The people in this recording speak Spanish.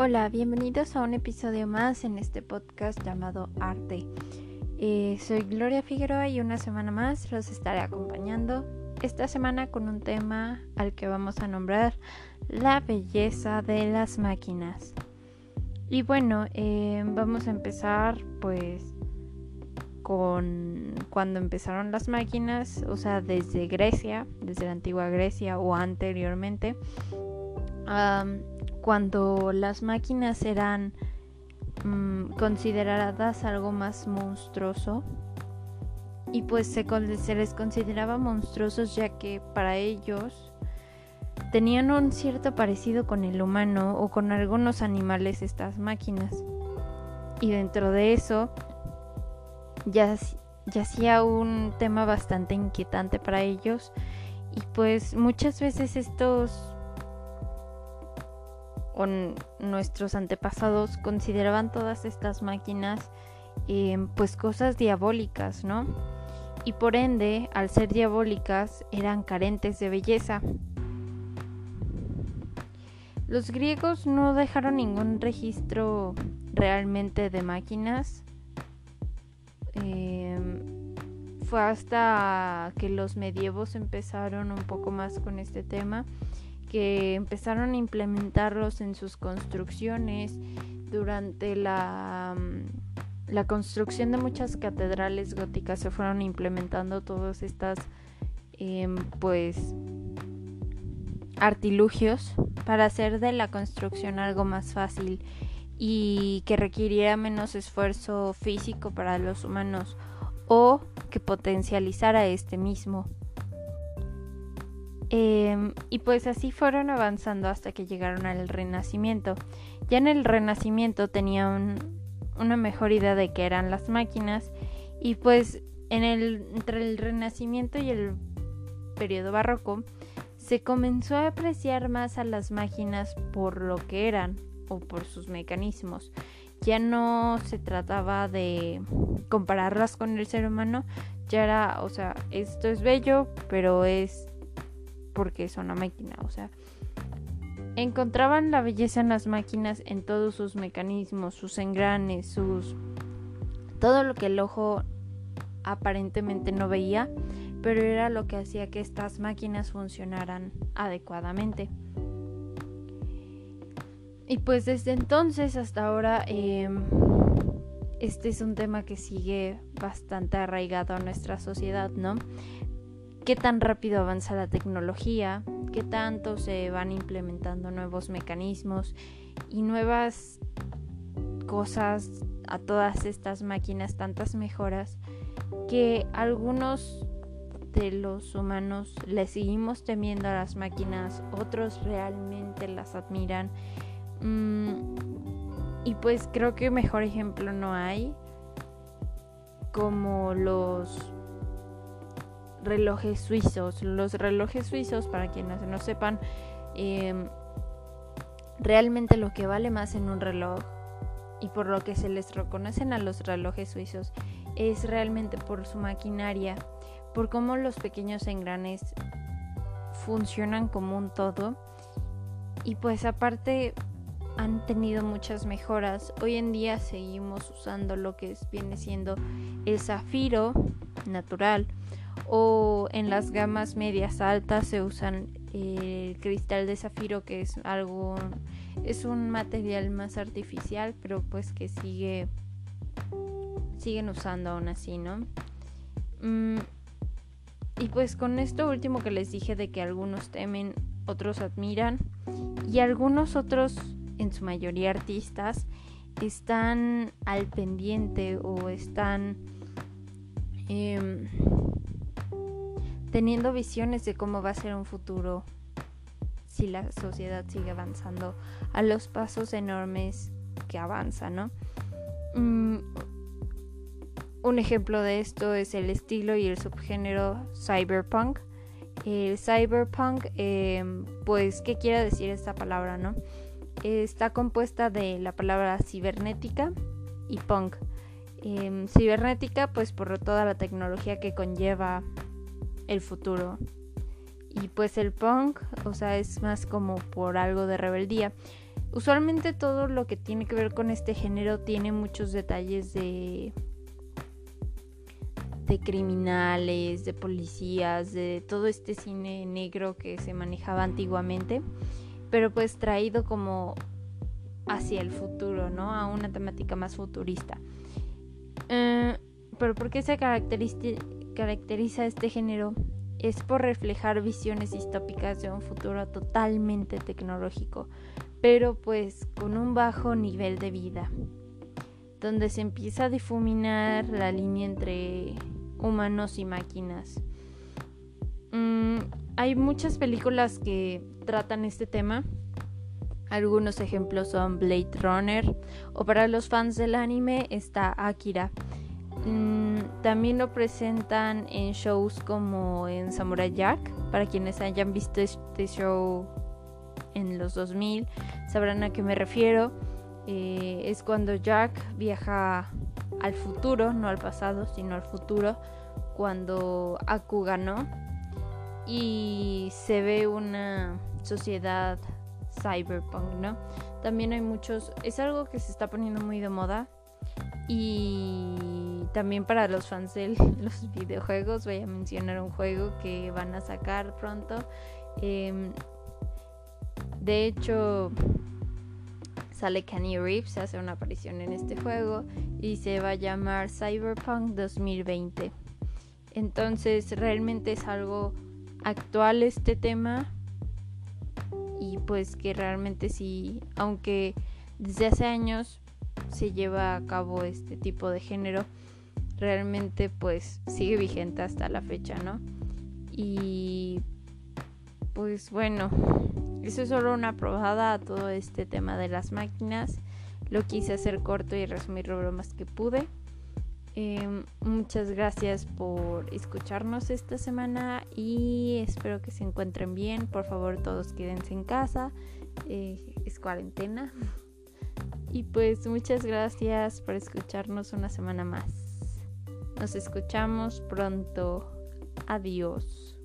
Hola, bienvenidos a un episodio más en este podcast llamado Arte. Eh, soy Gloria Figueroa y una semana más los estaré acompañando. Esta semana con un tema al que vamos a nombrar la belleza de las máquinas. Y bueno, eh, vamos a empezar pues con cuando empezaron las máquinas, o sea, desde Grecia, desde la antigua Grecia o anteriormente cuando las máquinas eran mm, consideradas algo más monstruoso y pues se, les consideraba monstruosos ya que para ellos tenían un cierto parecido con el humano o con algunos animales estas máquinas. Y dentro de eso ya hacía un tema bastante inquietante para ellos. Y pues muchas veces estos nuestros antepasados consideraban todas estas máquinas em, pues cosas diabólicas, ¿no? Y por ende, al ser diabólicas, eran carentes de belleza. Los griegos no dejaron ningún registro realmente de máquinas. Em, fue hasta que los medievos empezaron un poco más con este tema que empezaron a implementarlos en sus construcciones durante la, mm, la construcción de muchas catedrales góticas se fueron implementando todas estas em, pues artilugios para hacer de la construcción algo más fácil y que requiriera menos esfuerzo físico para los humanos o que potencializara este mismo. Em, y pues así fueron avanzando hasta que llegaron al Renacimiento. Ya en el Renacimiento tenían una mejor idea de qué eran las máquinas y pues en el, entre el Renacimiento y el periodo barroco se comenzó a apreciar más a las máquinas por lo que eran o por sus mecanismos. Ya no se trataba de compararlas con el ser humano, ya era, o sea, esto es bello, pero es porque es una máquina, o sea, encontraban la belleza en las máquinas en todos sus mecanismos, sus engranes, sus todo lo que el ojo aparentemente no veía, pero era lo que hacía que estas máquinas funcionaran adecuadamente. Y pues desde entonces hasta ahora em, este es un tema que sigue bastante arraigado a nuestra sociedad, ¿no? Qué tan rápido avanza la tecnología, qué tanto se van implementando nuevos mecanismos y nuevas cosas a todas estas máquinas, tantas mejoras, que algunos de los humanos le seguimos temiendo a las máquinas, otros realmente las admiran. Mm, y pues creo que mejor ejemplo no hay como los relojes suizos. Los relojes suizos, para quienes no sepan, em, realmente lo que vale más en un reloj y por lo que se les reconocen a los relojes suizos es realmente por su maquinaria, por cómo los pequeños engranes funcionan como un todo y pues aparte han tenido muchas mejoras. Hoy en día seguimos usando lo que viene siendo el zafiro natural o en las gamas medias altas se usan el cristal de zafiro que es algo es un material más artificial pero pues que sigue siguen usando aún así no mm, y pues con esto último que les dije de que algunos temen otros admiran y algunos otros en su mayoría artistas están al pendiente o están eh, teniendo visiones de cómo va a ser un futuro si la sociedad sigue avanzando a los pasos enormes que avanza, ¿no? Mm, un ejemplo de esto es el estilo y el subgénero cyberpunk. El cyberpunk, em, pues, ¿qué quiere decir esta palabra, no? Está compuesta de la palabra cibernética y punk. Em, cibernética, pues, por toda la tecnología que conlleva el futuro. Y pues el punk, o sea, es más como por algo de rebeldía. usualmente todo lo que tiene que ver con este género tiene muchos detalles de de criminales, de policías, de todo este cine negro que se manejaba antiguamente, pero pues traído como hacia el futuro, ¿no? A una temática más futurista. Eh, pero ¿por qué se caracteriza este género? Es por reflejar visiones distópicas de un futuro totalmente tecnológico, pero pues con un bajo nivel de vida, donde se empieza a difuminar la línea entre humanos y máquinas. Mm, hay muchas películas que tratan este tema. Algunos ejemplos son Blade Runner o para los fans del anime está Akira. Mm, también lo presentan en shows como en Samurai Jack. Para quienes hayan visto este show en los 2000 sabrán a qué me refiero. Eh, es cuando Jack viaja al futuro, no al pasado, sino al futuro, cuando Aku ganó y se ve una sociedad cyberpunk, ¿no? También hay muchos, es algo que se está poniendo muy de moda y también para los fans de los videojuegos voy a mencionar un juego que van a sacar pronto. Em, de hecho, sale Kenny Reeves, hace una aparición en este juego y se va a llamar Cyberpunk 2020. Entonces realmente es algo actual este tema y pues que realmente sí, aunque desde hace años se lleva a cabo este tipo de género, realmente pues sigue vigente hasta la fecha, ¿no? Y pues bueno, eso es solo una probada a todo este tema de las máquinas. Lo quise hacer corto y resumir lo más que pude. Em, muchas gracias por escucharnos esta semana y espero que se encuentren bien. Por favor, todos quédense en casa. Eh, es cuarentena. Y pues muchas gracias por escucharnos una semana más. Nos escuchamos pronto. Adiós.